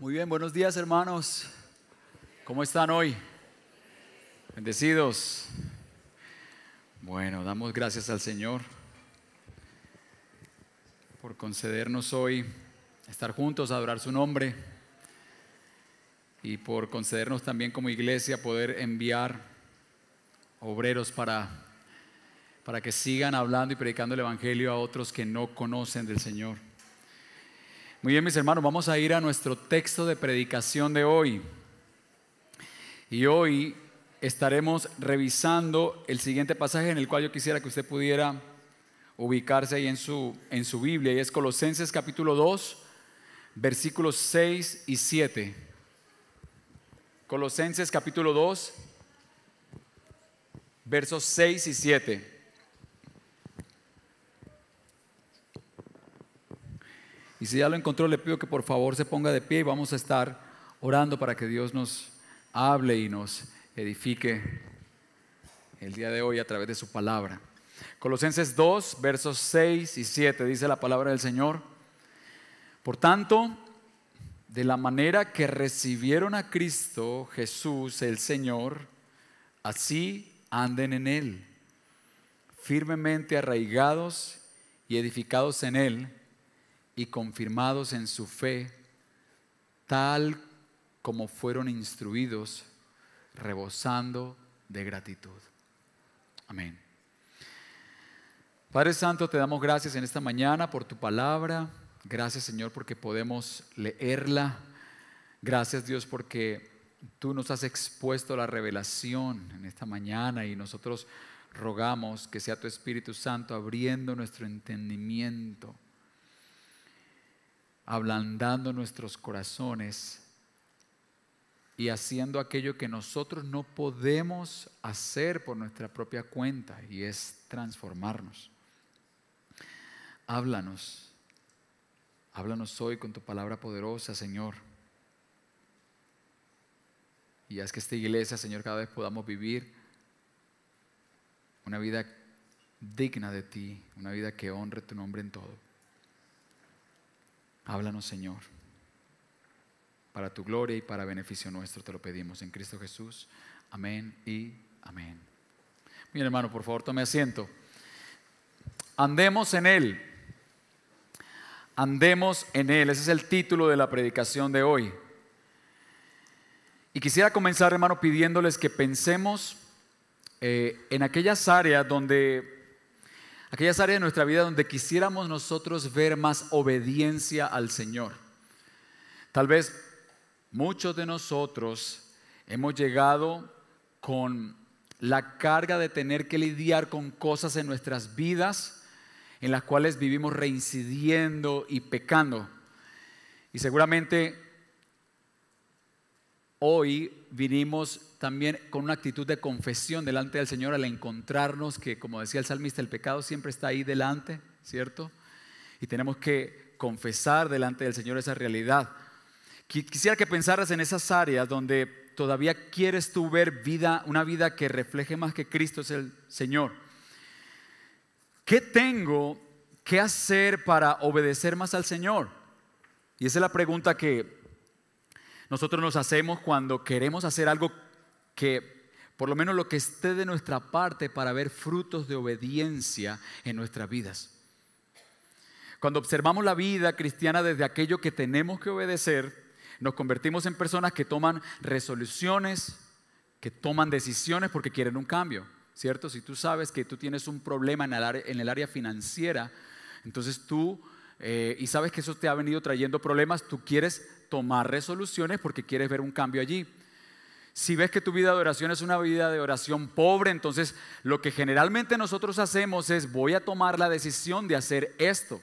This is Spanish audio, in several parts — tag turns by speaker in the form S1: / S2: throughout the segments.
S1: Muy bien, buenos días hermanos. ¿Cómo están hoy? Bendecidos. Bueno, damos gracias al Señor por concedernos hoy estar juntos, adorar su nombre y por concedernos también como iglesia poder enviar obreros para, para que sigan hablando y predicando el Evangelio a otros que no conocen del Señor. Muy bien, mis hermanos, vamos a ir a nuestro texto de predicación de hoy. Y hoy estaremos revisando el siguiente pasaje en el cual yo quisiera que usted pudiera ubicarse ahí en su, en su Biblia, y es Colosenses capítulo 2, versículos 6 y 7. Colosenses capítulo 2, versos 6 y 7. Y si ya lo encontró, le pido que por favor se ponga de pie y vamos a estar orando para que Dios nos hable y nos edifique el día de hoy a través de su palabra. Colosenses 2, versos 6 y 7 dice la palabra del Señor. Por tanto, de la manera que recibieron a Cristo Jesús el Señor, así anden en Él, firmemente arraigados y edificados en Él y confirmados en su fe, tal como fueron instruidos, rebosando de gratitud. Amén. Padre Santo, te damos gracias en esta mañana por tu palabra. Gracias Señor porque podemos leerla. Gracias Dios porque tú nos has expuesto la revelación en esta mañana y nosotros rogamos que sea tu Espíritu Santo abriendo nuestro entendimiento ablandando nuestros corazones y haciendo aquello que nosotros no podemos hacer por nuestra propia cuenta y es transformarnos. Háblanos, háblanos hoy con tu palabra poderosa, Señor. Y haz que esta iglesia, Señor, cada vez podamos vivir una vida digna de ti, una vida que honre tu nombre en todo. Háblanos, Señor. Para tu gloria y para beneficio nuestro te lo pedimos en Cristo Jesús. Amén y amén. Mira, hermano, por favor, tome asiento. Andemos en Él. Andemos en Él. Ese es el título de la predicación de hoy. Y quisiera comenzar, hermano, pidiéndoles que pensemos eh, en aquellas áreas donde aquellas áreas de nuestra vida donde quisiéramos nosotros ver más obediencia al Señor. Tal vez muchos de nosotros hemos llegado con la carga de tener que lidiar con cosas en nuestras vidas en las cuales vivimos reincidiendo y pecando. Y seguramente hoy vinimos también con una actitud de confesión delante del Señor al encontrarnos que, como decía el salmista, el pecado siempre está ahí delante, ¿cierto? Y tenemos que confesar delante del Señor esa realidad. Quisiera que pensaras en esas áreas donde todavía quieres tú ver vida, una vida que refleje más que Cristo es el Señor. ¿Qué tengo que hacer para obedecer más al Señor? Y esa es la pregunta que nosotros nos hacemos cuando queremos hacer algo que por lo menos lo que esté de nuestra parte para ver frutos de obediencia en nuestras vidas. Cuando observamos la vida cristiana desde aquello que tenemos que obedecer, nos convertimos en personas que toman resoluciones, que toman decisiones porque quieren un cambio, ¿cierto? Si tú sabes que tú tienes un problema en el área, financiera, entonces tú, eh, y sabes que eso te ha venido trayendo problemas, tú quieres tomar resoluciones porque quieres ver un cambio allí. Si ves que tu vida de oración es una vida de oración pobre, entonces lo que generalmente nosotros hacemos es voy a tomar la decisión de hacer esto.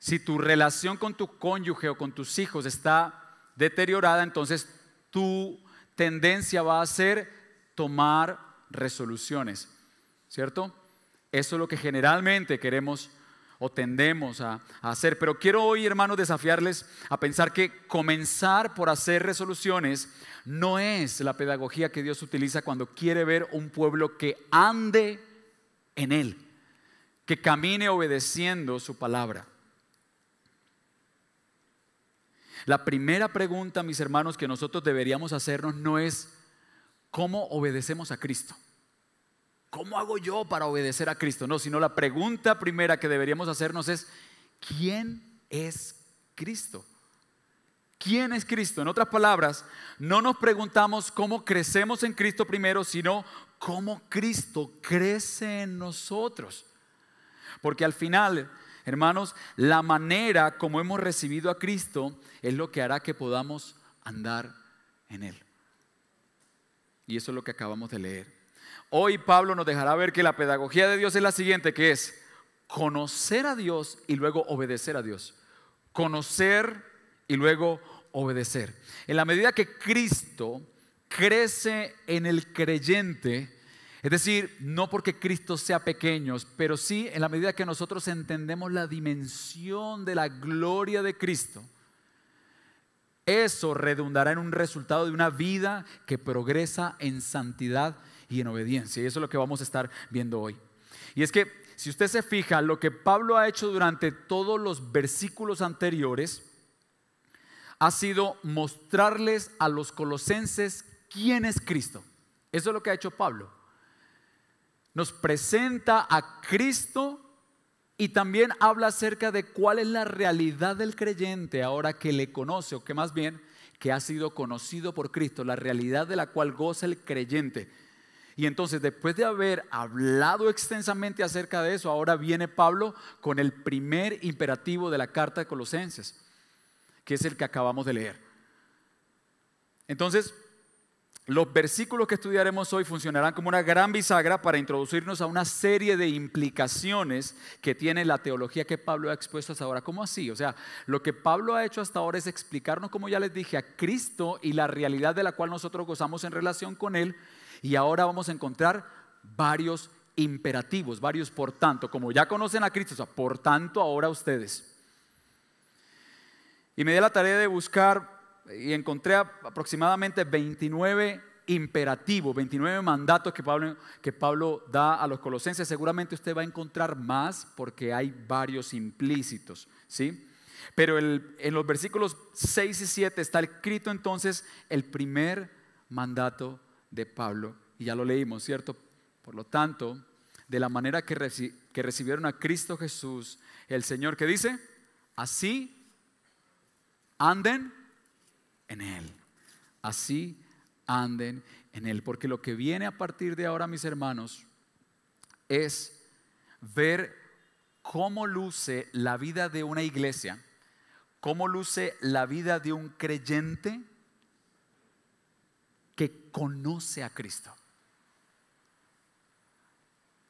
S1: Si tu relación con tu cónyuge o con tus hijos está deteriorada, entonces tu tendencia va a ser tomar resoluciones, ¿cierto? Eso es lo que generalmente queremos o tendemos a, hacer. Pero quiero hoy, hermanos, desafiarles a pensar que comenzar por hacer resoluciones no es la pedagogía que Dios utiliza cuando quiere ver un pueblo que ande en Él, que camine obedeciendo su palabra. La primera pregunta, mis hermanos, que nosotros deberíamos hacernos no es cómo obedecemos a Cristo. ¿Cómo hago yo para obedecer a Cristo? No, sino la pregunta primera que deberíamos hacernos es, ¿quién es Cristo? ¿Quién es Cristo? En otras palabras, no nos preguntamos cómo crecemos en Cristo primero, sino cómo Cristo crece en nosotros. Porque al final, hermanos, la manera como hemos recibido a Cristo es lo que hará que podamos andar en Él. Y eso es lo que acabamos de leer. Hoy Pablo nos dejará ver que la pedagogía de Dios es la siguiente, que es conocer a Dios y luego obedecer a Dios. Conocer y luego obedecer. En la medida que Cristo crece en el creyente, es decir, no porque Cristo sea pequeño, pero sí en la medida que nosotros entendemos la dimensión de la gloria de Cristo, eso redundará en un resultado de una vida que progresa en santidad y en obediencia. Y eso es lo que vamos a estar viendo hoy. Y es que, si usted se fija, lo que Pablo ha hecho durante todos los versículos anteriores ha sido mostrarles a los colosenses quién es Cristo. Eso es lo que ha hecho Pablo nos presenta a Cristo y también habla acerca de cuál es la realidad del creyente ahora que le conoce, o que más bien que ha sido conocido por Cristo, la realidad de la cual goza el creyente. Y entonces, después de haber hablado extensamente acerca de eso, ahora viene Pablo con el primer imperativo de la carta de Colosenses, que es el que acabamos de leer. Entonces, los versículos que estudiaremos hoy funcionarán como una gran bisagra para introducirnos a una serie de implicaciones que tiene la teología que Pablo ha expuesto hasta ahora. ¿Cómo así? O sea, lo que Pablo ha hecho hasta ahora es explicarnos, como ya les dije, a Cristo y la realidad de la cual nosotros gozamos en relación con Él. Y ahora vamos a encontrar varios imperativos, varios por tanto. Como ya conocen a Cristo, o sea, por tanto ahora ustedes. Y me di la tarea de buscar y encontré aproximadamente 29 imperativos, 29 mandatos que Pablo, que Pablo da a los colosenses. Seguramente usted va a encontrar más porque hay varios implícitos, ¿sí? Pero en los versículos 6 y 7 está escrito entonces el primer mandato de Pablo. Y ya lo leímos, ¿cierto? Por lo tanto, de la manera que, que recibieron a Cristo Jesús, el Señor, que dice, así anden en Él. Así anden en Él. Porque lo que viene a partir de ahora, mis hermanos, es ver cómo luce la vida de una iglesia, cómo luce la vida de un creyente que conoce a Cristo.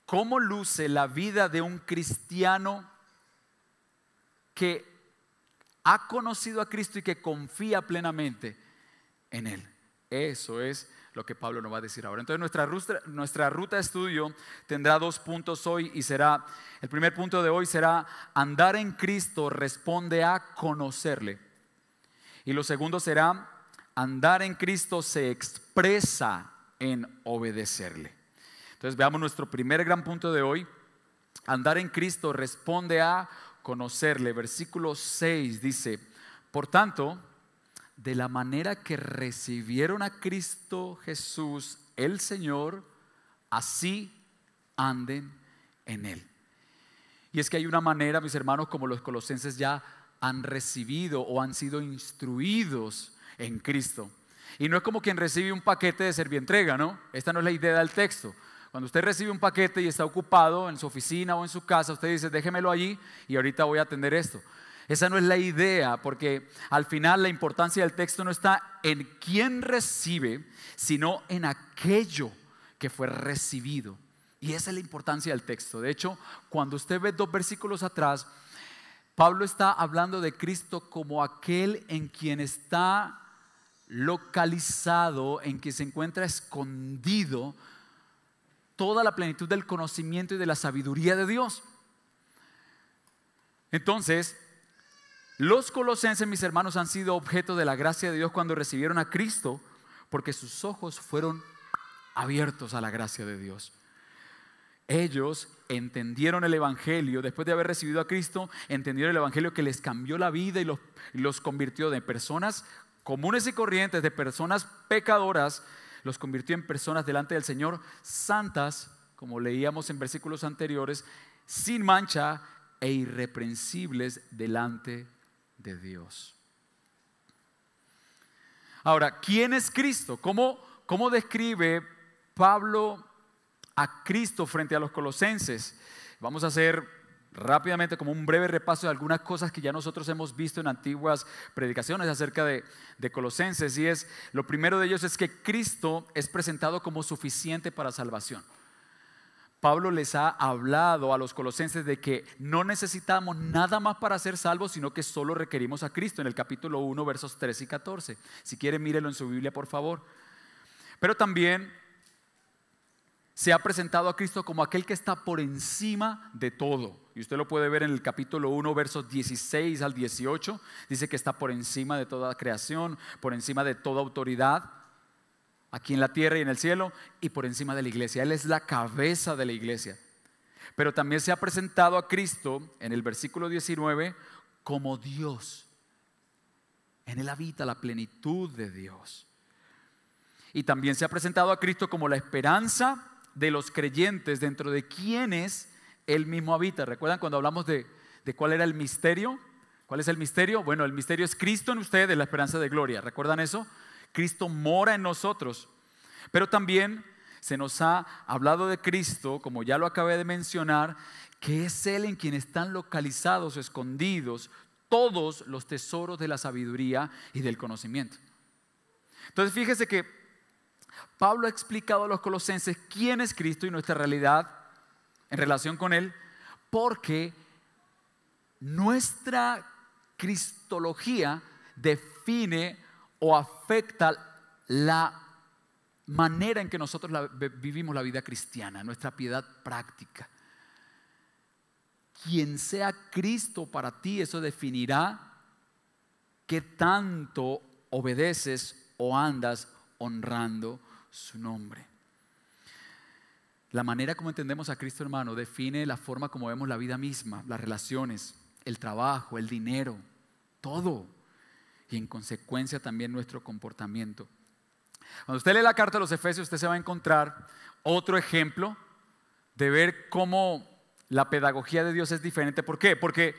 S1: ¿Cómo luce la vida de un cristiano que ha conocido a Cristo y que confía plenamente en Él. Eso es lo que Pablo nos va a decir ahora. Entonces nuestra ruta, nuestra ruta de estudio tendrá dos puntos hoy y será, el primer punto de hoy será andar en Cristo responde a conocerle. Y lo segundo será andar en Cristo se expresa en obedecerle. Entonces veamos nuestro primer gran punto de hoy. Andar en Cristo responde a conocerle. Versículo 6 dice, por tanto, de la manera que recibieron a Cristo Jesús, el Señor, así anden en Él. Y es que hay una manera, mis hermanos, como los colosenses ya han recibido o han sido instruidos en Cristo. Y no es como quien recibe un paquete de servientrega, ¿no? Esta no es la idea del texto. Cuando usted recibe un paquete y está ocupado en su oficina o en su casa, usted dice, déjemelo allí y ahorita voy a atender esto. Esa no es la idea, porque al final la importancia del texto no está en quién recibe, sino en aquello que fue recibido. Y esa es la importancia del texto. De hecho, cuando usted ve dos versículos atrás, Pablo está hablando de Cristo como aquel en quien está localizado, en quien se encuentra escondido toda la plenitud del conocimiento y de la sabiduría de Dios. Entonces, los colosenses, mis hermanos, han sido objeto de la gracia de Dios cuando recibieron a Cristo, porque sus ojos fueron abiertos a la gracia de Dios. Ellos entendieron el Evangelio, después de haber recibido a Cristo, entendieron el Evangelio que les cambió la vida y los, los convirtió de personas comunes y corrientes, de personas pecadoras, los convirtió en personas delante del Señor santas, como leíamos en versículos anteriores, sin mancha e irreprensibles delante de Dios. Ahora, ¿quién es Cristo? ¿Cómo, cómo describe Pablo a Cristo frente a los colosenses? Vamos a hacer rápidamente como un breve repaso de algunas cosas que ya nosotros hemos visto en antiguas predicaciones acerca de, de, Colosenses. Y es, lo primero de ellos es que Cristo es presentado como suficiente para salvación. Pablo les ha hablado a los colosenses de que no necesitamos nada más para ser salvos, sino que solo requerimos a Cristo en el capítulo 1, versos 13 y 14. Si quiere, mírelo en su Biblia, por favor. Pero también se ha presentado a Cristo como aquel que está por encima de todo. Y usted lo puede ver en el capítulo 1, versos 16 al 18. Dice que está por encima de toda creación, por encima de toda autoridad aquí en la tierra y en el cielo, y por encima de la iglesia. Él es la cabeza de la iglesia. Pero también se ha presentado a Cristo en el versículo 19 como Dios. En él habita la plenitud de Dios. Y también se ha presentado a Cristo como la esperanza de los creyentes dentro de quienes Él mismo habita. ¿Recuerdan cuando hablamos de, de cuál era el misterio? ¿Cuál es el misterio? Bueno, el misterio es Cristo en ustedes, la esperanza de gloria. ¿Recuerdan eso? Cristo mora en nosotros. Pero también se nos ha hablado de Cristo, como ya lo acabé de mencionar, que es Él en quien están localizados escondidos todos los tesoros de la sabiduría y del conocimiento. Entonces fíjese que Pablo ha explicado a los colosenses quién es Cristo y nuestra realidad en relación con Él, porque nuestra cristología define o afecta la manera en que nosotros vivimos la vida cristiana, nuestra piedad práctica. Quien sea Cristo para ti, eso definirá qué tanto obedeces o andas honrando su nombre. La manera como entendemos a Cristo, hermano, define la forma como vemos la vida misma, las relaciones, el trabajo, el dinero, todo y en consecuencia también nuestro comportamiento. Cuando usted lee la carta de los Efesios, usted se va a encontrar otro ejemplo de ver cómo la pedagogía de Dios es diferente. ¿Por qué? Porque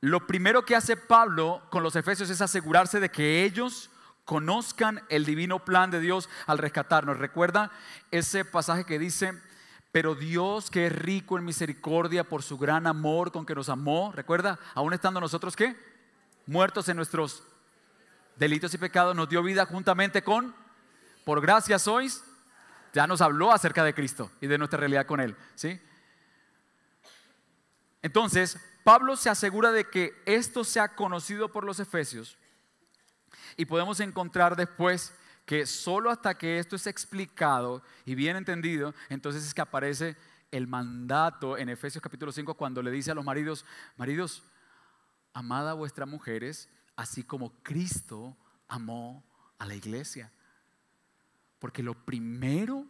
S1: lo primero que hace Pablo con los Efesios es asegurarse de que ellos conozcan el divino plan de Dios al rescatarnos. Recuerda ese pasaje que dice, pero Dios que es rico en misericordia por su gran amor con que nos amó, recuerda, aún estando nosotros qué? muertos en nuestros delitos y pecados, nos dio vida juntamente con, por gracia sois, ya nos habló acerca de Cristo y de nuestra realidad con Él. ¿sí? Entonces, Pablo se asegura de que esto sea conocido por los efesios y podemos encontrar después que solo hasta que esto es explicado y bien entendido, entonces es que aparece el mandato en Efesios capítulo 5 cuando le dice a los maridos, maridos, amad a vuestras mujeres, así como Cristo amó a la iglesia. Porque lo primero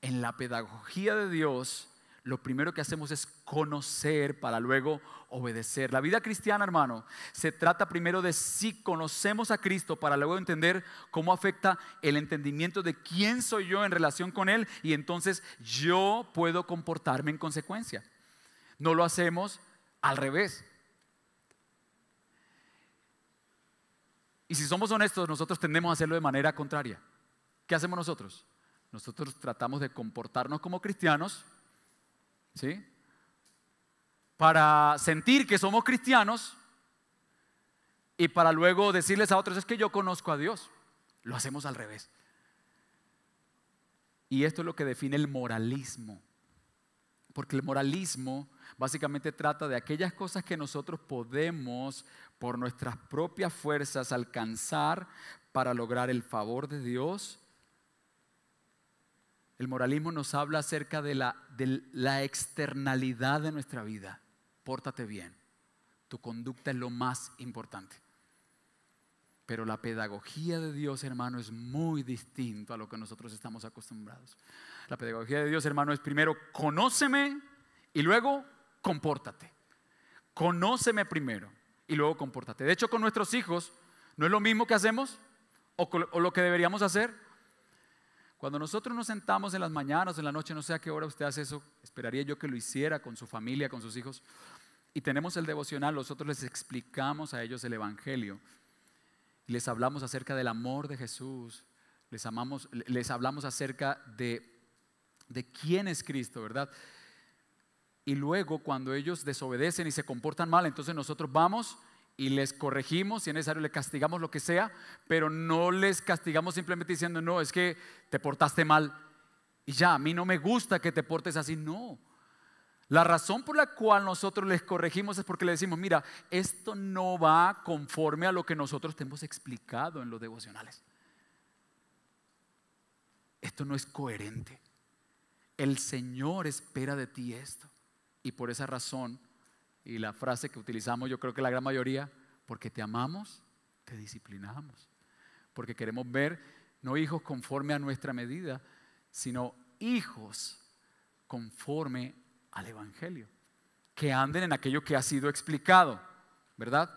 S1: en la pedagogía de Dios, lo primero que hacemos es conocer para luego obedecer. La vida cristiana, hermano, se trata primero de si conocemos a Cristo para luego entender cómo afecta el entendimiento de quién soy yo en relación con Él y entonces yo puedo comportarme en consecuencia. No lo hacemos al revés. Y si somos honestos, nosotros tendemos a hacerlo de manera contraria. ¿Qué hacemos nosotros? Nosotros tratamos de comportarnos como cristianos, ¿sí? Para sentir que somos cristianos y para luego decirles a otros, es que yo conozco a Dios. Lo hacemos al revés. Y esto es lo que define el moralismo. Porque el moralismo básicamente trata de aquellas cosas que nosotros podemos por nuestras propias fuerzas alcanzar para lograr el favor de Dios. El moralismo nos habla acerca de la, externalidad de nuestra vida. Pórtate bien. Tu conducta es lo más importante. Pero la pedagogía de Dios, hermano, es muy distinto a lo que nosotros estamos acostumbrados. La pedagogía de Dios, hermano, es primero conóceme y luego compórtate. Conóceme primero y luego compórtate. De hecho, con nuestros hijos, ¿no es lo mismo que hacemos o lo que deberíamos hacer? Cuando nosotros nos sentamos en las mañanas, en la noche, no sé a qué hora usted hace eso, esperaría yo que lo hiciera con su familia, con sus hijos, y tenemos el devocional, nosotros les explicamos a ellos el Evangelio, les hablamos acerca del amor de Jesús, les, amamos, les hablamos acerca de, de quién es Cristo, ¿verdad? Y luego cuando ellos desobedecen y se comportan mal, entonces nosotros vamos y les corregimos, si es necesario, les castigamos lo que sea, pero no les castigamos simplemente diciendo, no, es que te portaste mal y ya, a mí no me gusta que te portes así, no. La razón por la cual nosotros les corregimos es porque le decimos, mira, esto no va conforme a lo que nosotros te hemos explicado en los devocionales. Esto no es coherente. El Señor espera de ti esto. Y por esa razón y la frase que utilizamos yo creo que la gran mayoría, porque te amamos, te disciplinamos. Porque queremos ver no hijos conforme a nuestra medida, sino hijos conforme al Evangelio. Que anden en aquello que ha sido explicado, ¿verdad?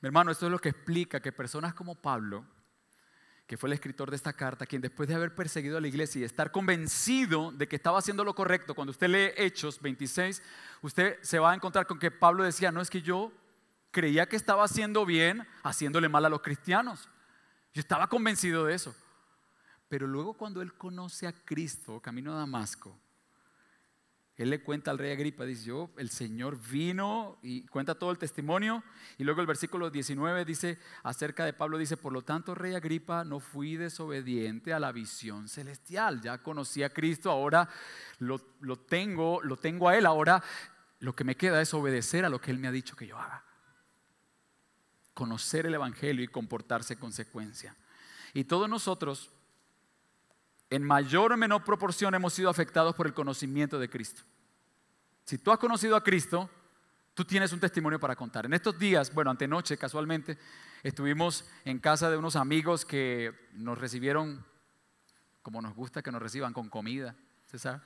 S1: Mi hermano, esto es lo que explica que personas como Pablo, que fue el escritor de esta carta, quien después de haber perseguido a la iglesia y estar convencido de que estaba haciendo lo correcto, cuando usted lee Hechos 26, usted se va a encontrar con que Pablo decía, no es que yo creía que estaba haciendo bien haciéndole mal a los cristianos. Yo estaba convencido de eso. Pero luego cuando él conoce a Cristo, camino a Damasco, él le cuenta al rey Agripa, dice, yo, el Señor vino y cuenta todo el testimonio. Y luego el versículo 19 dice, acerca de Pablo, dice, por lo tanto, rey Agripa, no fui desobediente a la visión celestial. Ya conocí a Cristo, ahora lo, lo tengo, lo tengo a Él. Ahora lo que me queda es obedecer a lo que Él me ha dicho que yo haga. Conocer el Evangelio y comportarse en consecuencia. Y todos nosotros en mayor o menor proporción hemos sido afectados por el conocimiento de Cristo. Si tú has conocido a Cristo, tú tienes un testimonio para contar. En estos días, bueno, antenoche casualmente, estuvimos en casa de unos amigos que nos recibieron como nos gusta que nos reciban, con comida, sabe?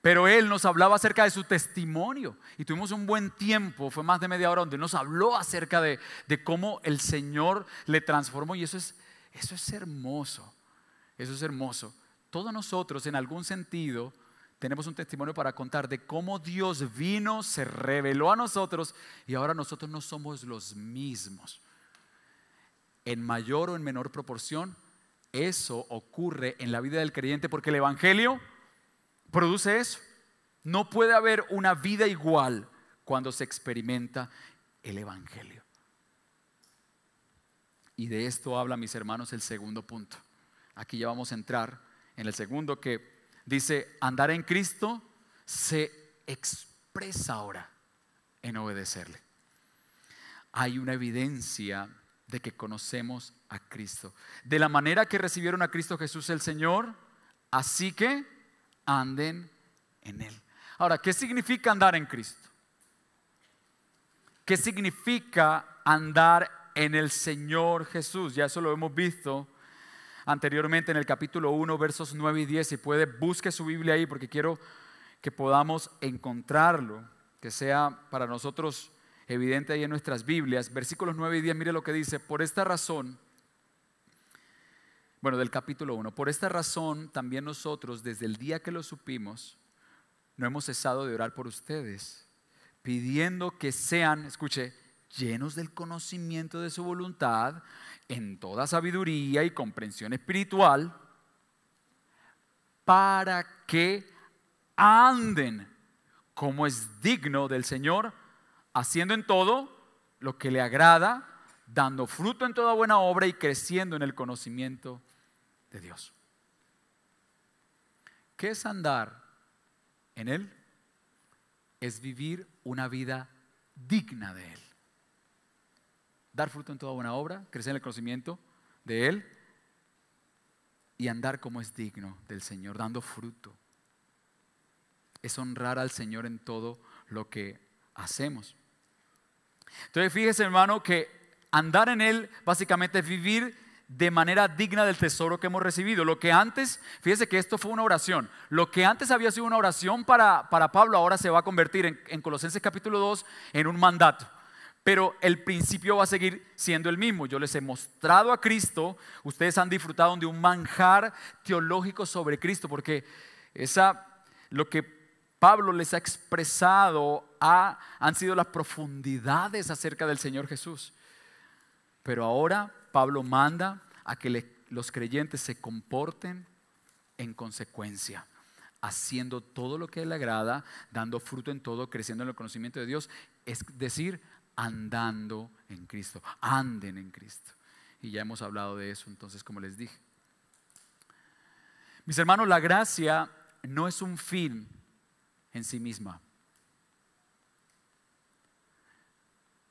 S1: Pero él nos hablaba acerca de su testimonio y tuvimos un buen tiempo, fue más de media hora, donde nos habló acerca de, de cómo el Señor le transformó y eso es, eso es hermoso. Eso es hermoso. Todos nosotros, en algún sentido, tenemos un testimonio para contar de cómo Dios vino, se reveló a nosotros y ahora nosotros no somos los mismos. En mayor o en menor proporción, eso ocurre en la vida del creyente porque el Evangelio produce eso. No puede haber una vida igual cuando se experimenta el Evangelio. Y de esto habla, mis hermanos, el segundo punto. Aquí ya vamos a entrar en el segundo que dice, andar en Cristo se expresa ahora en obedecerle. Hay una evidencia de que conocemos a Cristo. De la manera que recibieron a Cristo Jesús el Señor, así que anden en Él. Ahora, ¿qué significa andar en Cristo? ¿Qué significa andar en el Señor Jesús? Ya eso lo hemos visto anteriormente en el capítulo 1, versos 9 y 10. Si puede, busque su Biblia ahí porque quiero que podamos encontrarlo, que sea para nosotros evidente ahí en nuestras Biblias. Versículos 9 y 10, mire lo que dice, por esta razón, bueno, del capítulo 1, por esta razón también nosotros, desde el día que lo supimos, no hemos cesado de orar por ustedes, pidiendo que sean, escuche, llenos del conocimiento de su voluntad en toda sabiduría y comprensión espiritual, para que anden como es digno del Señor, haciendo en todo lo que le agrada, dando fruto en toda buena obra y creciendo en el conocimiento de Dios. ¿Qué es andar en Él? Es vivir una vida digna de Él dar fruto en toda buena obra, crecer en el conocimiento de Él y andar como es digno del Señor, dando fruto. Es honrar al Señor en todo lo que hacemos. Entonces fíjese hermano que andar en Él básicamente es vivir de manera digna del tesoro que hemos recibido. Lo que antes, fíjese que esto fue una oración, lo que antes había sido una oración para, para Pablo ahora se va a convertir en, en Colosenses capítulo 2 en un mandato. Pero el principio va a seguir siendo el mismo. Yo les he mostrado a Cristo, ustedes han disfrutado de un manjar teológico sobre Cristo, porque esa, lo que Pablo les ha expresado han sido las profundidades acerca del Señor Jesús. Pero ahora Pablo manda a que los creyentes se comporten en consecuencia, haciendo todo lo que le agrada, dando fruto en todo, creciendo en el conocimiento de Dios, es decir, andando en Cristo, anden en Cristo. Y ya hemos hablado de eso, entonces, como les dije. Mis hermanos, la gracia no es un fin en sí misma.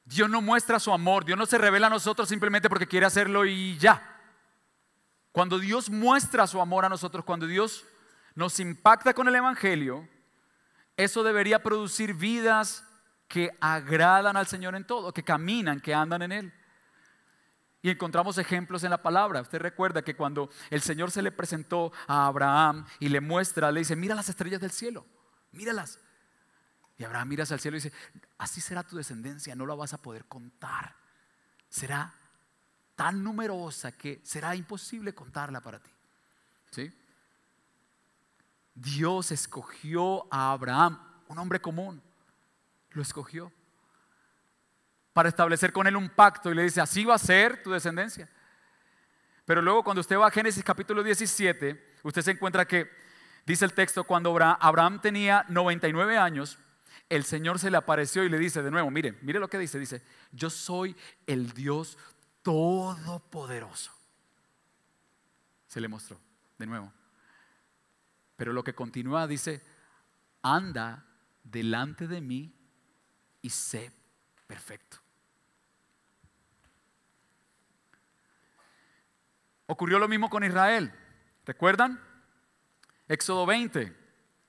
S1: Dios no muestra su amor, Dios no se revela a nosotros simplemente porque quiere hacerlo y ya. Cuando Dios muestra su amor a nosotros, cuando Dios nos impacta con el Evangelio, eso debería producir vidas que agradan al Señor en todo, que caminan, que andan en Él. Y encontramos ejemplos en la palabra. Usted recuerda que cuando el Señor se le presentó a Abraham y le muestra, le dice, mira las estrellas del cielo, míralas. Y Abraham mira hacia el cielo y dice, así será tu descendencia, no la vas a poder contar. Será tan numerosa que será imposible contarla para ti. ¿Sí? Dios escogió a Abraham, un hombre común, lo escogió para establecer con él un pacto y le dice, así va a ser tu descendencia. Pero luego cuando usted va a Génesis capítulo 17, usted se encuentra que, dice el texto, cuando Abraham tenía 99 años, el Señor se le apareció y le dice de nuevo, mire, mire lo que dice, dice, yo soy el Dios todopoderoso. Se le mostró de nuevo. Pero lo que continúa dice, anda delante de mí y sé perfecto. Ocurrió lo mismo con Israel. ¿Recuerdan? Éxodo 20.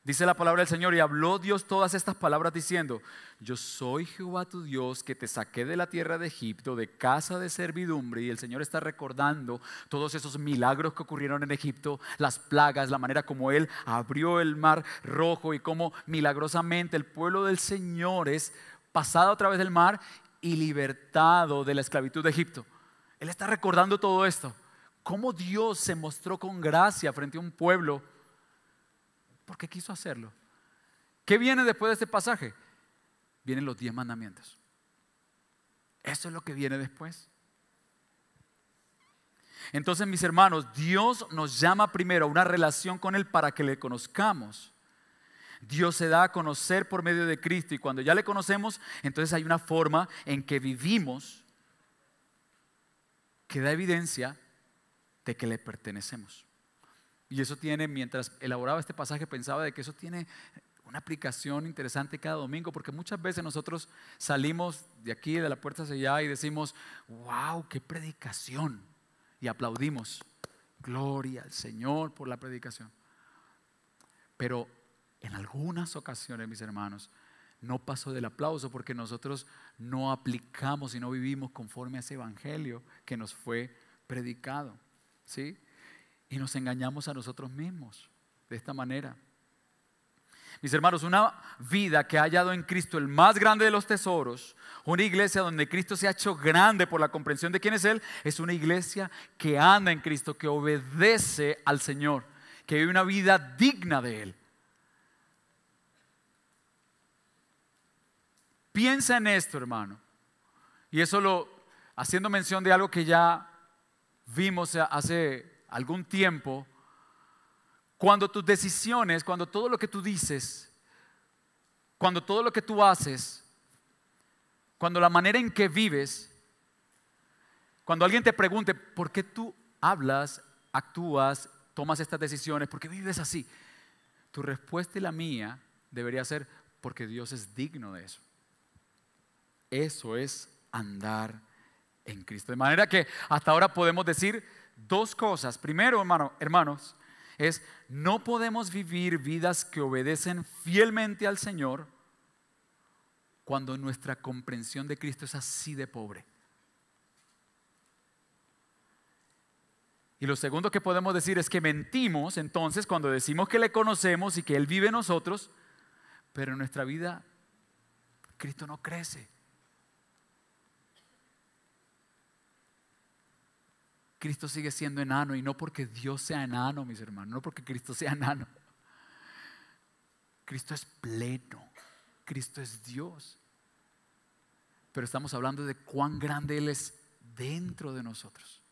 S1: Dice la palabra del Señor y habló Dios todas estas palabras diciendo, yo soy Jehová tu Dios que te saqué de la tierra de Egipto, de casa de servidumbre. Y el Señor está recordando todos esos milagros que ocurrieron en Egipto, las plagas, la manera como Él abrió el mar rojo y cómo milagrosamente el pueblo del Señor es pasado a través del mar y libertado de la esclavitud de Egipto. Él está recordando todo esto. Cómo Dios se mostró con gracia frente a un pueblo porque quiso hacerlo. ¿Qué viene después de este pasaje? Vienen los diez mandamientos. Eso es lo que viene después. Entonces, mis hermanos, Dios nos llama primero a una relación con Él para que le conozcamos. Dios se da a conocer por medio de Cristo y cuando ya le conocemos, entonces hay una forma en que vivimos que da evidencia de que le pertenecemos. Y eso tiene, mientras elaboraba este pasaje, pensaba de que eso tiene una aplicación interesante cada domingo, porque muchas veces nosotros salimos de aquí, de la puerta hacia allá, y decimos, wow, qué predicación. Y aplaudimos. Gloria al Señor por la predicación. Pero en algunas ocasiones, mis hermanos, no pasó del aplauso porque nosotros no aplicamos y no vivimos conforme a ese evangelio que nos fue predicado. ¿Sí? y nos engañamos a nosotros mismos de esta manera. Mis hermanos, una vida que ha hallado en Cristo el más grande de los tesoros, una iglesia donde Cristo se ha hecho grande por la comprensión de quién es Él, es una iglesia que anda en Cristo, que obedece al Señor, que vive una vida digna de Él. Piensa en esto, hermano. Y eso lo, haciendo mención de algo que ya vimos hace algún tiempo, cuando tus decisiones, cuando todo lo que tú dices, cuando todo lo que tú haces, cuando la manera en que vives, cuando alguien te pregunte, ¿por qué tú hablas, actúas, tomas estas decisiones? ¿Por qué vives así? Tu respuesta y la mía debería ser, porque Dios es digno de eso. Eso es andar en Cristo. De manera que hasta ahora podemos decir, dos cosas. Primero, hermano, hermanos, es no podemos vivir vidas que obedecen fielmente al Señor cuando nuestra comprensión de Cristo es así de pobre. Y lo segundo que podemos decir es que mentimos entonces cuando decimos que le conocemos y que Él vive en nosotros, pero en nuestra vida Cristo no crece. Cristo sigue siendo enano y no porque Dios sea enano, mis hermanos, no porque Cristo sea enano. Cristo es pleno, Cristo es Dios. Pero estamos hablando de cuán grande Él es dentro de nosotros.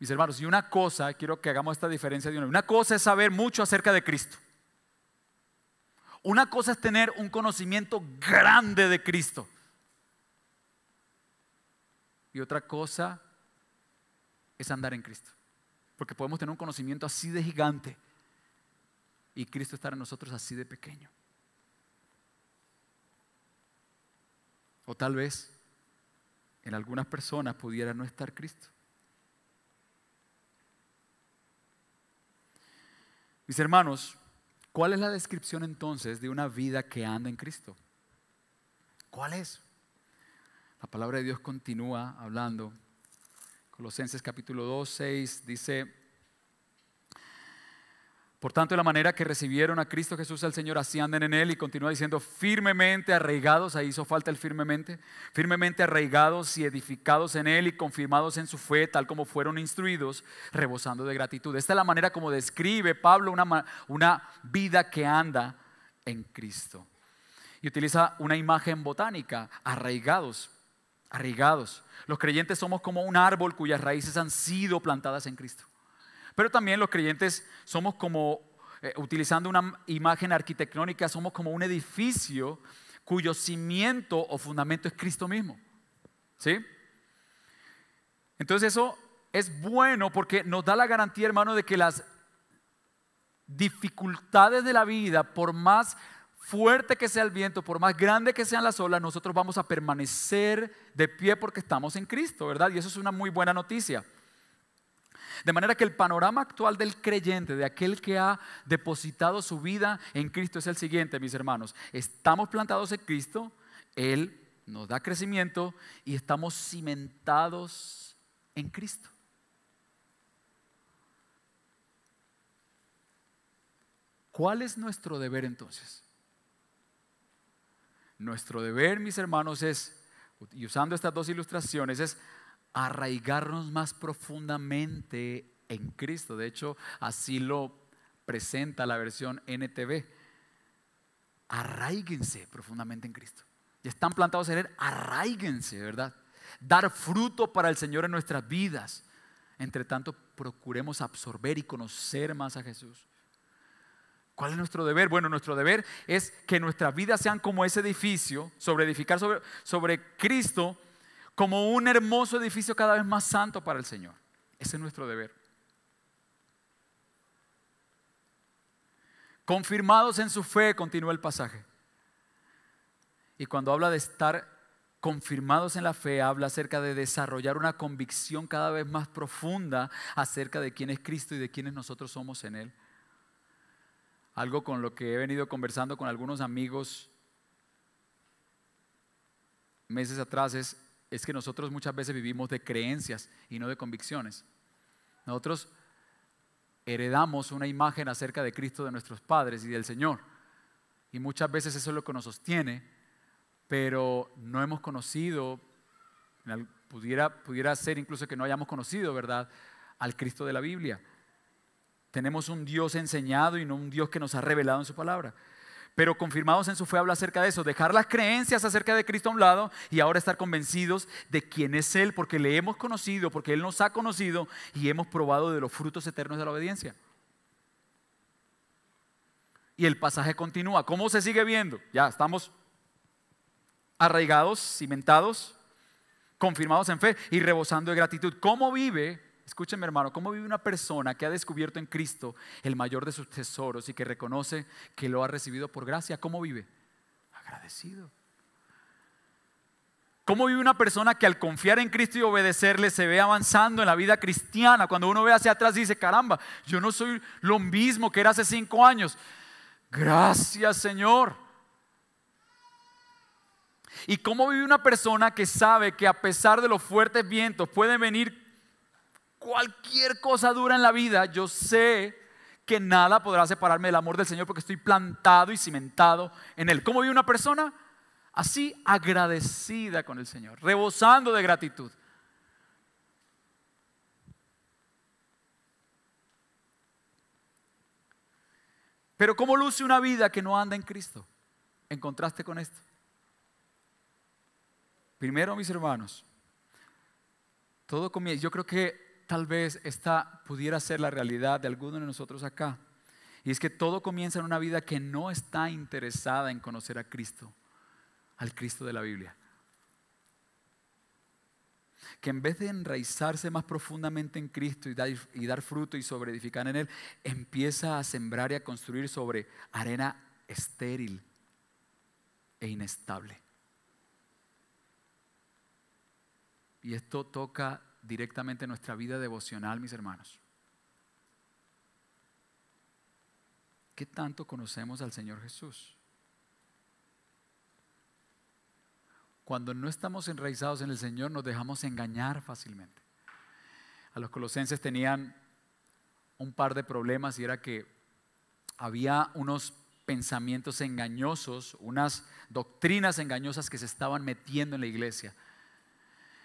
S1: Mis hermanos, y una cosa, quiero que hagamos esta diferencia de una. Una cosa es saber mucho acerca de Cristo. Una cosa es tener un conocimiento grande de Cristo. Y otra cosa es andar en Cristo. Porque podemos tener un conocimiento así de gigante y Cristo estar en nosotros así de pequeño. O tal vez en algunas personas pudiera no estar Cristo. Mis hermanos, ¿cuál es la descripción entonces de una vida que anda en Cristo? ¿Cuál es? La palabra de Dios continúa hablando. Colosenses capítulo 2, 6 dice, por tanto, de la manera que recibieron a Cristo Jesús al Señor, así anden en Él y continúa diciendo firmemente arraigados, ahí hizo falta el firmemente, firmemente arraigados y edificados en Él y confirmados en su fe, tal como fueron instruidos, rebosando de gratitud. Esta es la manera como describe Pablo una, una vida que anda en Cristo. Y utiliza una imagen botánica, arraigados arraigados. Los creyentes somos como un árbol cuyas raíces han sido plantadas en Cristo. Pero también los creyentes somos como, eh, utilizando una imagen arquitectónica, somos como un edificio cuyo cimiento o fundamento es Cristo mismo. ¿Sí? Entonces eso es bueno porque nos da la garantía, hermano, de que las dificultades de la vida, por más fuerte que sea el viento, por más grande que sean las olas, nosotros vamos a permanecer de pie porque estamos en Cristo, ¿verdad? Y eso es una muy buena noticia. De manera que el panorama actual del creyente, de aquel que ha depositado su vida en Cristo, es el siguiente, mis hermanos. Estamos plantados en Cristo, Él nos da crecimiento y estamos cimentados en Cristo. ¿Cuál es nuestro deber entonces? Nuestro deber, mis hermanos, es, y usando estas dos ilustraciones, es arraigarnos más profundamente en Cristo. De hecho, así lo presenta la versión NTV. Arraíguense profundamente en Cristo. Y están plantados en Él, arraíguense, ¿verdad? Dar fruto para el Señor en nuestras vidas. Entre tanto, procuremos absorber y conocer más a Jesús. ¿Cuál es nuestro deber? Bueno, nuestro deber es que nuestras vidas sean como ese edificio, sobre edificar sobre, Cristo, como un hermoso edificio cada vez más santo para el Señor. Ese es nuestro deber. Confirmados en su fe, continúa el pasaje. Y cuando habla de estar confirmados en la fe, habla acerca de desarrollar una convicción cada vez más profunda acerca de quién es Cristo y de quiénes nosotros somos en Él algo con lo que he venido conversando con algunos amigos meses atrás es, es que nosotros muchas veces vivimos de creencias y no de convicciones. Nosotros heredamos una imagen acerca de Cristo de nuestros padres y del Señor. Y muchas veces eso es lo que nos sostiene, pero no hemos conocido, pudiera, pudiera ser incluso que no hayamos conocido, ¿verdad?, al Cristo de la Biblia. Tenemos un Dios enseñado y no un Dios que nos ha revelado en su palabra. Pero confirmados en su fe habla acerca de eso, dejar las creencias acerca de Cristo a un lado y ahora estar convencidos de quién es Él, porque le hemos conocido, porque Él nos ha conocido y hemos probado de los frutos eternos de la obediencia. Y el pasaje continúa. ¿Cómo se sigue viendo? Ya estamos arraigados, cimentados, confirmados en fe y rebosando de gratitud. ¿Cómo vive Escúcheme hermano, ¿cómo vive una persona que ha descubierto en Cristo el mayor de sus tesoros y que reconoce que lo ha recibido por gracia? ¿Cómo vive? Agradecido. ¿Cómo vive una persona que al confiar en Cristo y obedecerle se ve avanzando en la vida cristiana? Cuando uno ve hacia atrás dice, caramba, yo no soy lo mismo que era hace cinco años. Gracias Señor. ¿Y cómo vive una persona que sabe que a pesar de los fuertes vientos pueden venir cualquier cosa dura en la vida? Yo sé que nada podrá separarme del amor del Señor porque estoy plantado y cimentado en Él. ¿Cómo vive una persona? Así agradecida con el Señor, rebosando de gratitud. Pero ¿cómo luce una vida que no anda en Cristo? En contraste con esto. Primero, mis hermanos, todo comienza. Yo creo que tal vez esta pudiera ser la realidad de algunos de nosotros acá. Y es que todo comienza en una vida que no está interesada en conocer a Cristo, al Cristo de la Biblia. Que en vez de enraizarse más profundamente en Cristo y dar, y dar fruto y sobre edificar en Él, empieza a sembrar y a construir sobre arena estéril e inestable. Y esto toca directamente nuestra vida devocional, mis hermanos. ¿Qué tanto conocemos al Señor Jesús? Cuando no estamos enraizados en el Señor nos dejamos engañar fácilmente. A los colosenses tenían un par de problemas y era que había unos pensamientos engañosos, unas doctrinas engañosas que se estaban metiendo en la iglesia.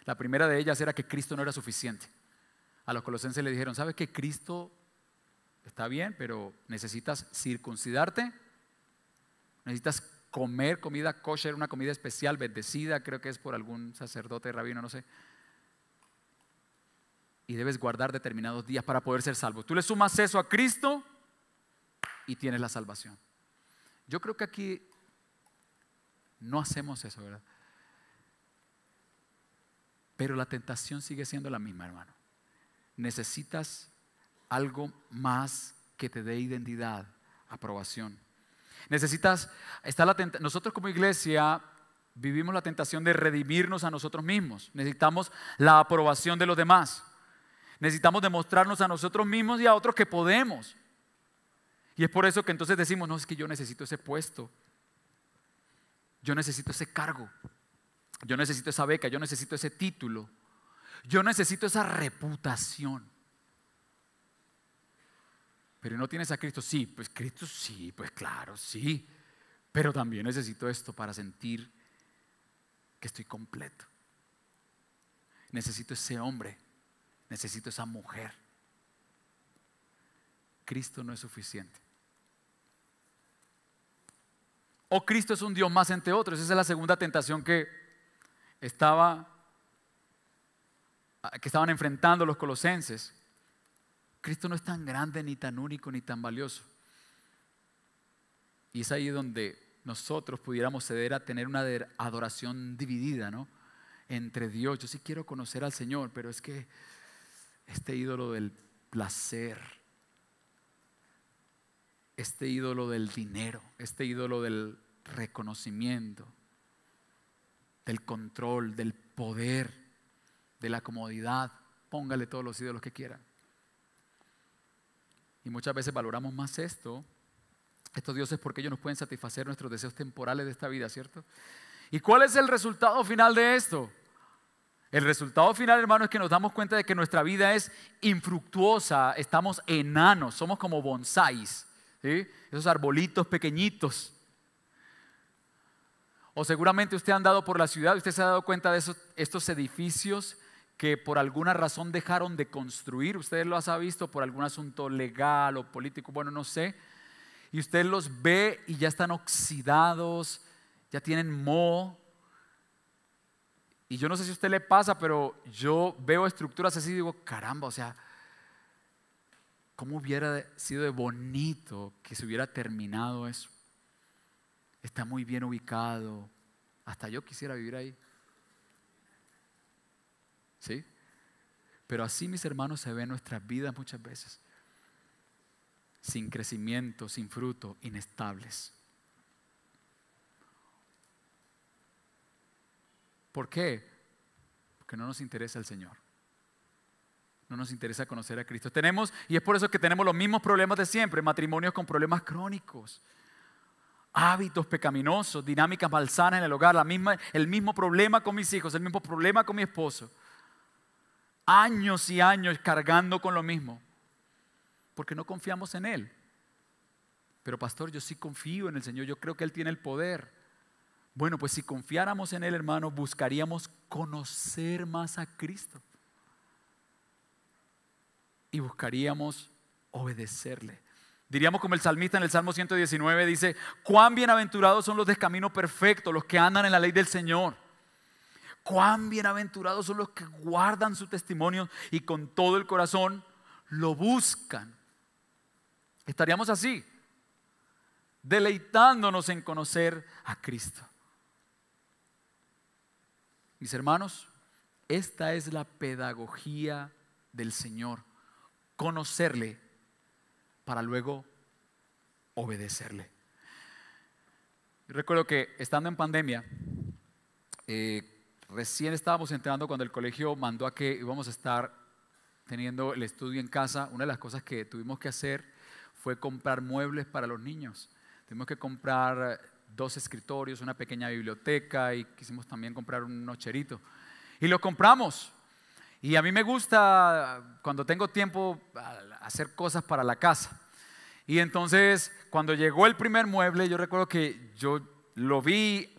S1: La primera de ellas era que Cristo no era suficiente. A los colosenses le dijeron, ¿sabes que Cristo está bien, pero necesitas circuncidarte? Necesitas comer comida kosher, una comida especial, bendecida, creo que es por algún sacerdote, rabino, no sé. Y debes guardar determinados días para poder ser salvo. Tú le sumas eso a Cristo y tienes la salvación. Yo creo que aquí no hacemos eso, ¿verdad? Pero la tentación sigue siendo la misma, hermano. Necesitas algo más que te dé identidad, aprobación. Necesitas, está la nosotros como iglesia vivimos la tentación de redimirnos a nosotros mismos. Necesitamos la aprobación de los demás. Necesitamos demostrarnos a nosotros mismos y a otros que podemos. Y es por eso que entonces decimos, no, es que yo necesito ese puesto. Yo necesito ese cargo. Yo necesito esa beca, yo necesito ese título, yo necesito esa reputación. Pero no tienes a Cristo, sí, pues Cristo sí, pues claro, sí. Pero también necesito esto para sentir que estoy completo. Necesito ese hombre, necesito esa mujer. Cristo no es suficiente. O Cristo es un Dios más entre otros. Esa es la segunda tentación que estaba, que estaban enfrentando los colosenses, Cristo no es tan grande, ni tan único, ni tan valioso. Y es ahí donde nosotros pudiéramos ceder a tener una adoración dividida, ¿no? Entre Dios. Yo sí quiero conocer al Señor, pero es que este ídolo del placer, este ídolo del dinero, este ídolo del reconocimiento, del control, del poder, de la comodidad. Póngale todos los ídolos que quieran. Y muchas veces valoramos más esto, estos dioses, porque ellos nos pueden satisfacer nuestros deseos temporales de esta vida, ¿cierto? ¿Y cuál es el resultado final de esto? El resultado final, hermano, es que nos damos cuenta de que nuestra vida es infructuosa, estamos enanos, somos como bonsáis, esos arbolitos pequeñitos o seguramente usted ha andado por la ciudad, usted se ha dado cuenta de estos edificios que por alguna razón dejaron de construir. Usted los ha visto por algún asunto legal o político, bueno, no sé. Y usted los ve y ya están oxidados, ya tienen moho. Y yo no sé si a usted le pasa, pero yo veo estructuras así y digo, caramba, o sea, ¿cómo hubiera sido de bonito que se hubiera terminado eso? Está muy bien ubicado. Hasta yo quisiera vivir ahí. ¿Sí? Pero así, mis hermanos, se ven nuestras vidas muchas veces. Sin crecimiento, sin fruto, inestables. ¿Por qué? Porque no nos interesa el Señor. No nos interesa conocer a Cristo. Tenemos, y es por eso que tenemos los mismos problemas de siempre, matrimonios con problemas crónicos hábitos pecaminosos, dinámicas malsanas en el hogar, la misma, el mismo problema con mis hijos, el mismo problema con mi esposo. Años y años cargando con lo mismo, porque no confiamos en Él. Pero pastor, yo sí confío en el Señor, yo creo que Él tiene el poder. Bueno, pues si confiáramos en Él, hermano, buscaríamos conocer más a Cristo. Y buscaríamos obedecerle. Diríamos como el salmista en el Salmo 119 dice, cuán bienaventurados son los de camino perfecto, los que andan en la ley del Señor. Cuán bienaventurados son los que guardan su testimonio y con todo el corazón lo buscan. Estaríamos así, deleitándonos en conocer a Cristo. Mis hermanos, esta es la pedagogía del Señor, conocerle para luego obedecerle. recuerdo que estando en pandemia, eh, recién estábamos entrando cuando el colegio mandó a que íbamos a estar teniendo el estudio en casa. Una de las cosas que tuvimos que hacer fue comprar muebles para los niños. Tuvimos que comprar dos escritorios, una pequeña biblioteca y quisimos también comprar un nocherito. Y lo compramos. Y a mí me gusta, cuando tengo tiempo, hacer cosas para la casa. Y entonces, cuando llegó el primer mueble, yo recuerdo que yo lo vi,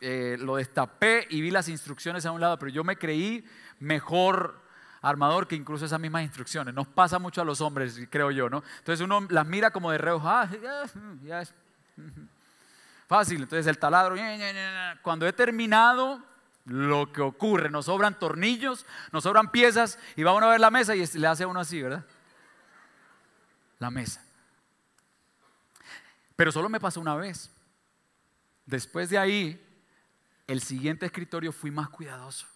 S1: eh, lo destapé y vi las instrucciones a un lado, pero yo me creí mejor armador que incluso esas mismas instrucciones. Nos pasa mucho a los hombres, creo yo, ¿no? Entonces uno las mira como de reojo, ah, ya es fácil. Entonces el taladro, cuando he terminado, lo que ocurre, nos sobran tornillos, nos sobran piezas y va uno a ver la mesa y le hace uno así, ¿verdad? La mesa. Pero solo me pasó una vez. Después de ahí, el siguiente escritorio fui más cuidadoso.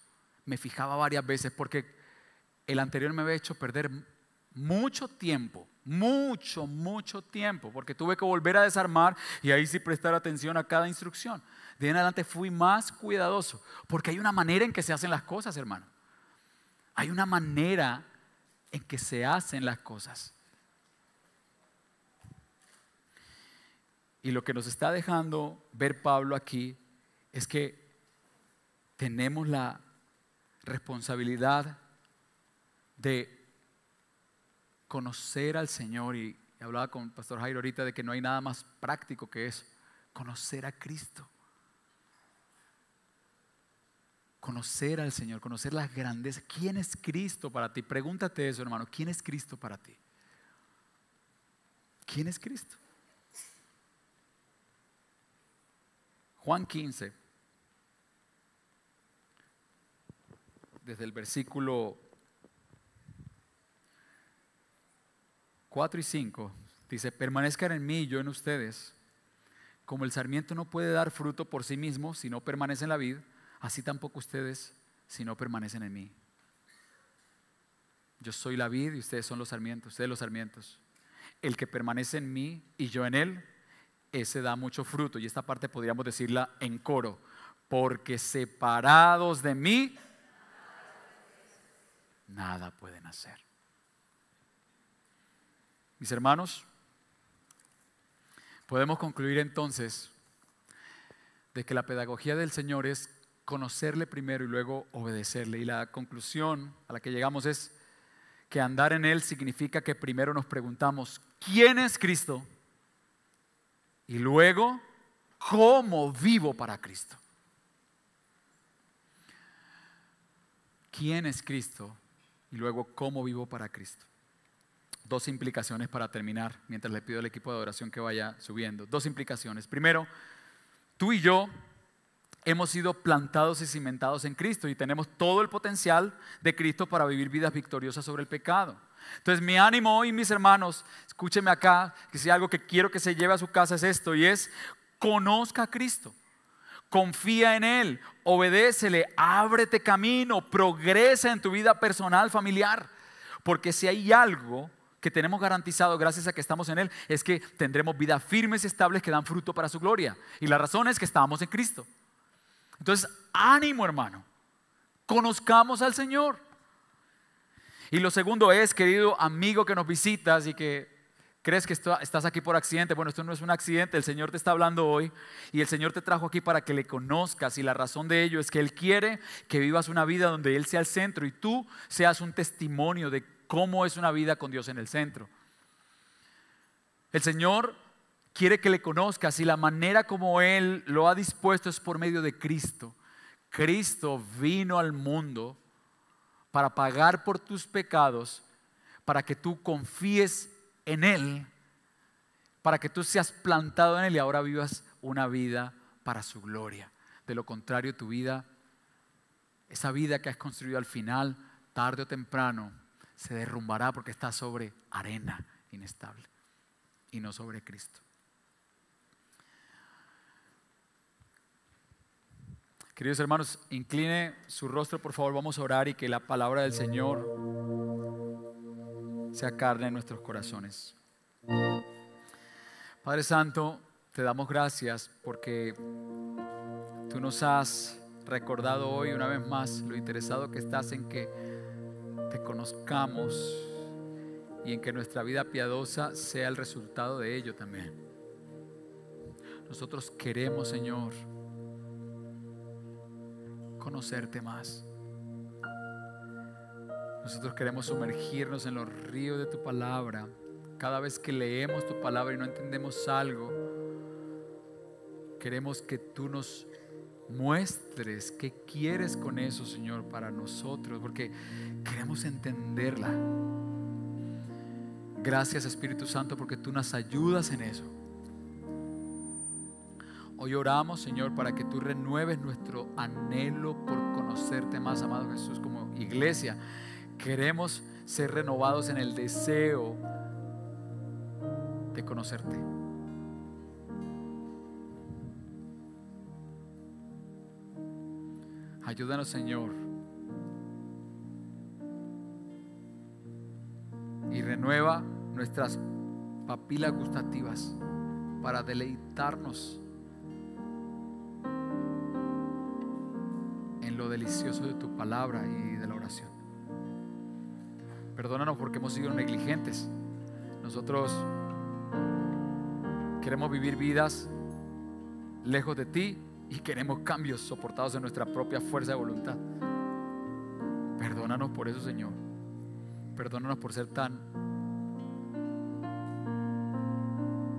S1: Me fijaba varias veces porque el anterior me había hecho perder mucho tiempo, mucho, mucho tiempo, porque tuve que volver a desarmar y ahí sí prestar atención a cada instrucción. De en adelante fui más cuidadoso, porque hay una manera en que se hacen las cosas, hermano. Hay una manera en que se hacen las cosas. Y lo que nos está dejando ver Pablo aquí es que tenemos la responsabilidad de conocer al Señor. Y hablaba con el Pastor Jairo ahorita de que no hay nada más práctico que eso, conocer a Cristo. Conocer al Señor, conocer las grandezas. ¿Quién es Cristo para ti? Pregúntate eso, hermano. ¿Quién es Cristo para ti? ¿Quién es Cristo? Juan 15, desde el versículo 4 y 5, dice, permanezcan en mí y yo en ustedes. Como el sarmiento no puede dar fruto por sí mismo si no permanece en la vid, así tampoco ustedes si no permanecen en mí. Yo soy la vid y ustedes son los sarmientos, ustedes los sarmientos. El que permanece en mí y yo en él, ese da mucho fruto. Y esta parte podríamos decirla en coro. Porque separados de mí, nada pueden hacer. Mis hermanos, podemos concluir entonces de que la pedagogía del Señor es conocerle primero y luego obedecerle. Y la conclusión a la que llegamos es que andar en Él significa que primero nos preguntamos, ¿quién es Cristo? Y luego, ¿cómo vivo para Cristo? ¿Quién es Cristo? Y luego, ¿cómo vivo para Cristo? Dos implicaciones para terminar, mientras le pido al equipo de adoración que vaya subiendo. Dos implicaciones. Primero, tú y yo hemos sido plantados y cimentados en Cristo y tenemos todo el potencial de Cristo para vivir vidas victoriosas sobre el pecado. Entonces mi ánimo hoy, mis hermanos, escúcheme acá, que si algo que quiero que se lleve a su casa es esto, y es, conozca a Cristo, confía en Él, obedécele, ábrete camino, progresa en tu vida personal, familiar, porque si hay algo que tenemos garantizado gracias a que estamos en Él, es que tendremos vidas firmes y estables que dan fruto para su gloria. Y la razón es que estamos en Cristo. Entonces, ánimo hermano, conozcamos al Señor. Y lo segundo es, querido amigo que nos visitas y que ¿Crees que estás aquí por accidente? Bueno, esto no es un accidente, el Señor te está hablando hoy y el Señor te trajo aquí para que le conozcas y la razón de ello es que Él quiere que vivas una vida donde Él sea el centro y tú seas un testimonio de cómo es una vida con Dios en el centro. El Señor quiere que le conozcas y la manera como Él lo ha dispuesto es por medio de Cristo. Cristo vino al mundo para pagar por tus pecados, para que tú confíes en Él, para que tú seas plantado en Él y ahora vivas una vida para su gloria. De lo contrario, tu vida, esa vida que has construido al final, tarde o temprano, se derrumbará porque está sobre arena inestable y no sobre Cristo. Queridos hermanos, incline su rostro, por favor, vamos a orar y que la palabra del Señor sea carne en nuestros corazones. Padre Santo, te damos gracias porque tú nos has recordado hoy una vez más lo interesado que estás en que te conozcamos y en que nuestra vida piadosa sea el resultado de ello también. Nosotros queremos, Señor, conocerte más. Nosotros queremos sumergirnos en los ríos de tu palabra. Cada vez que leemos tu palabra y no entendemos algo, queremos que tú nos muestres qué quieres con eso, Señor, para nosotros, porque queremos entenderla. Gracias, Espíritu Santo, porque tú nos ayudas en eso. Hoy oramos, Señor, para que tú renueves nuestro anhelo por conocerte más, amado Jesús, como iglesia. Queremos ser renovados en el deseo de conocerte. Ayúdanos, Señor. Y renueva nuestras papilas gustativas para deleitarnos delicioso de tu palabra y de la oración. Perdónanos porque hemos sido negligentes. Nosotros queremos vivir vidas lejos de ti y queremos cambios soportados en nuestra propia fuerza de voluntad. Perdónanos por eso, Señor. Perdónanos por ser tan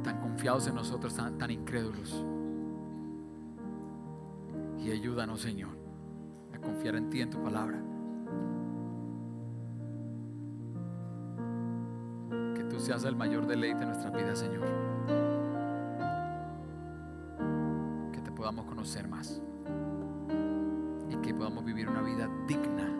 S1: tan confiados en nosotros, tan, tan incrédulos. Y ayúdanos, Señor, confiar en ti, en tu palabra. seas el mayor deleite de nuestra vida, Señor. Que te podamos conocer más y que podamos vivir una vida digna